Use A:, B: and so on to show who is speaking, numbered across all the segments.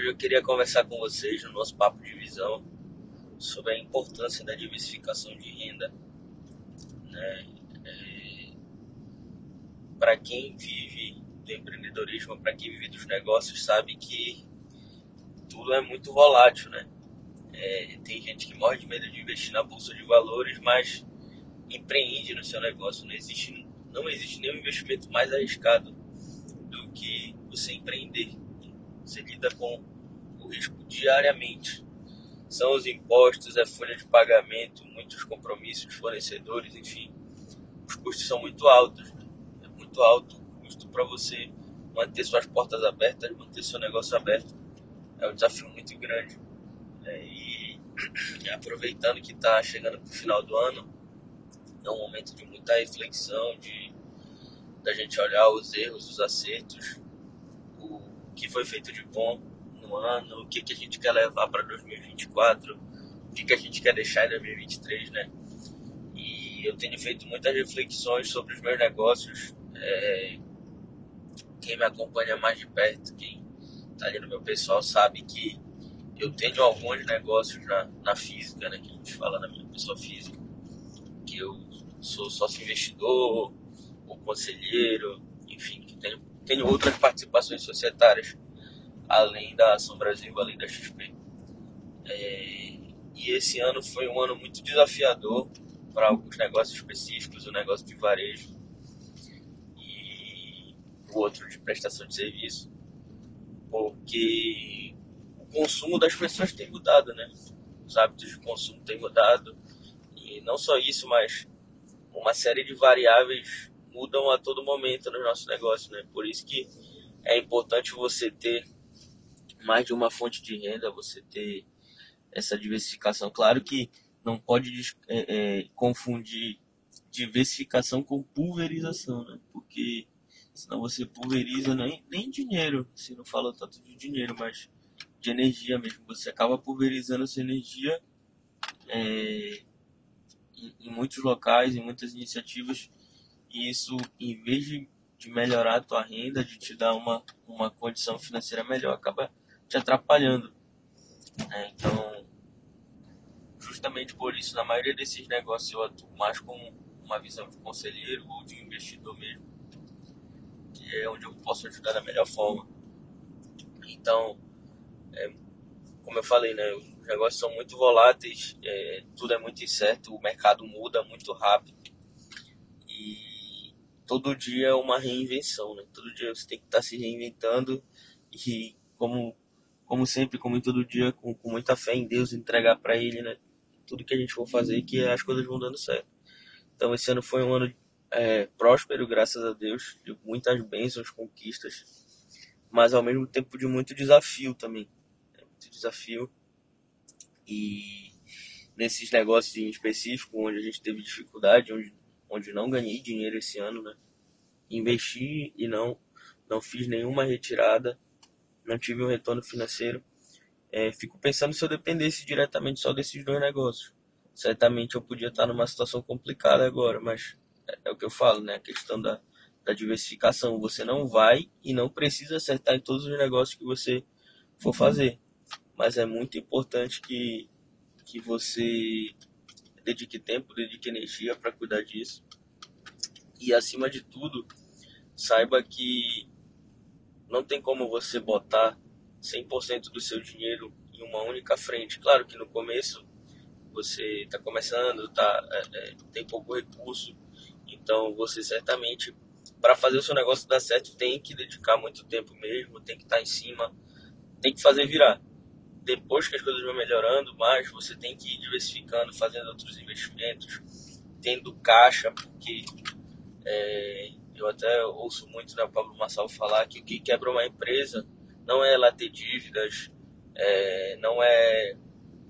A: Hoje eu queria conversar com vocês no nosso papo de visão sobre a importância da diversificação de renda. Né? É, para quem vive do empreendedorismo, para quem vive dos negócios, sabe que tudo é muito volátil, né? É, tem gente que morre de medo de investir na bolsa de valores, mas empreende no seu negócio. Não existe, não existe nenhum investimento mais arriscado do que você empreender. Você lida com o risco diariamente. São os impostos, a folha de pagamento, muitos compromissos, fornecedores, enfim. Os custos são muito altos. Né? É muito alto o custo para você manter suas portas abertas, manter seu negócio aberto. É um desafio muito grande. É, e aproveitando que está chegando para o final do ano, é um momento de muita reflexão, de da gente olhar os erros, os acertos, que foi feito de bom no ano, o que, que a gente quer levar para 2024, o que, que a gente quer deixar em 2023, né? E eu tenho feito muitas reflexões sobre os meus negócios. É, quem me acompanha mais de perto, quem tá ali no meu pessoal, sabe que eu tenho alguns negócios na, na física, né? Que a gente fala na minha pessoa física, que eu sou sócio investidor, ou conselheiro, enfim, tenho, tenho outras participações societárias, além da Ação Brasil, além da XP. É, e esse ano foi um ano muito desafiador para alguns negócios específicos, o negócio de varejo e o outro de prestação de serviço, porque consumo das pessoas tem mudado, né? Os hábitos de consumo têm mudado. E não só isso, mas uma série de variáveis mudam a todo momento no nosso negócio, né? Por isso que é importante você ter mais de uma fonte de renda, você ter essa diversificação. Claro que não pode é, é, confundir diversificação com pulverização, né? Porque senão você pulveriza nem, nem dinheiro, se não fala tanto de dinheiro, mas de energia mesmo. Você acaba pulverizando essa energia é, em, em, muitos locais, em muitas iniciativas, e isso, em vez de, de melhorar a tua renda, de te dar uma, uma condição financeira melhor, acaba te atrapalhando. É, então, justamente por isso, na maioria desses negócios eu atuo mais com uma visão de conselheiro ou de investidor mesmo, que é onde eu posso ajudar da melhor forma. Então, é, como eu falei, né, os negócios são muito voláteis, é, tudo é muito incerto, o mercado muda muito rápido e todo dia é uma reinvenção, né? Todo dia você tem que estar tá se reinventando e como como sempre, como em todo dia, com, com muita fé em Deus, entregar para Ele, né? Tudo que a gente for fazer, que as coisas vão dando certo. Então, esse ano foi um ano é, próspero, graças a Deus, de muitas bênçãos, conquistas, mas ao mesmo tempo de muito desafio também desafio. E nesses negócios em específico, onde a gente teve dificuldade, onde, onde não ganhei dinheiro esse ano, né? Investi e não, não fiz nenhuma retirada, não tive um retorno financeiro. É, fico pensando se eu dependesse diretamente só desses dois negócios. Certamente eu podia estar numa situação complicada agora, mas é, é o que eu falo, né? A questão da, da diversificação. Você não vai e não precisa acertar em todos os negócios que você for fazer mas é muito importante que, que você dedique tempo, dedique energia para cuidar disso. E acima de tudo, saiba que não tem como você botar 100% do seu dinheiro em uma única frente. Claro que no começo você está começando, tá, é, é, tem pouco recurso, então você certamente, para fazer o seu negócio dar certo, tem que dedicar muito tempo mesmo, tem que estar tá em cima, tem que fazer virar depois que as coisas vão melhorando mais, você tem que ir diversificando, fazendo outros investimentos, tendo caixa, porque é, eu até ouço muito o Pablo Massal falar que o que quebra uma empresa não é ela ter dívidas, é, não é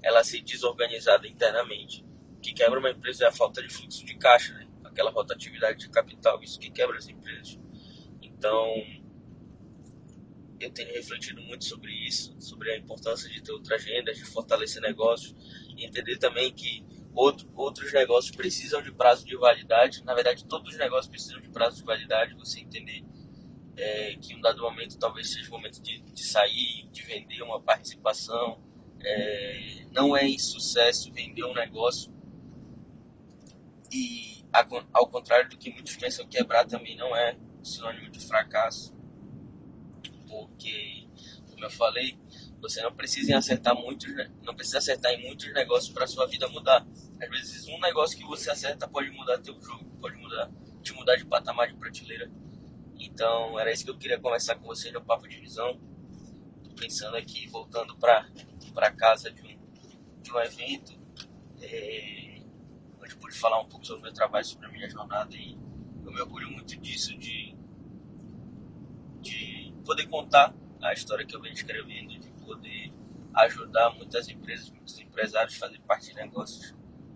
A: ela ser desorganizada internamente. O que quebra uma empresa é a falta de fluxo de caixa, né? aquela rotatividade de capital, isso que quebra as empresas. Então, eu tenho refletido muito sobre isso, sobre a importância de ter outra agenda, de fortalecer negócios, entender também que outro, outros negócios precisam de prazo de validade. Na verdade, todos os negócios precisam de prazo de validade. Você entender é, que em um dado momento talvez seja o momento de, de sair, de vender uma participação. É, não é insucesso vender um negócio e ao contrário do que muitos pensam, quebrar também não é sinônimo de fracasso, porque, como eu falei, você não precisa acertar muitos, não precisa acertar em muitos negócios para sua vida mudar. Às vezes um negócio que você acerta pode mudar teu jogo, pode mudar, te mudar de patamar de prateleira. Então era isso que eu queria conversar com vocês no papo de visão. Tô pensando aqui, voltando para para casa de um de um evento, é, onde pude falar um pouco sobre o meu trabalho, sobre a minha jornada e eu me orgulho muito disso de de poder contar a história que eu venho escrevendo, de poder ajudar muitas empresas, muitos empresários a fazer parte de negócios.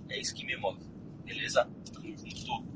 A: É isso que me move. Beleza? Tamo junto.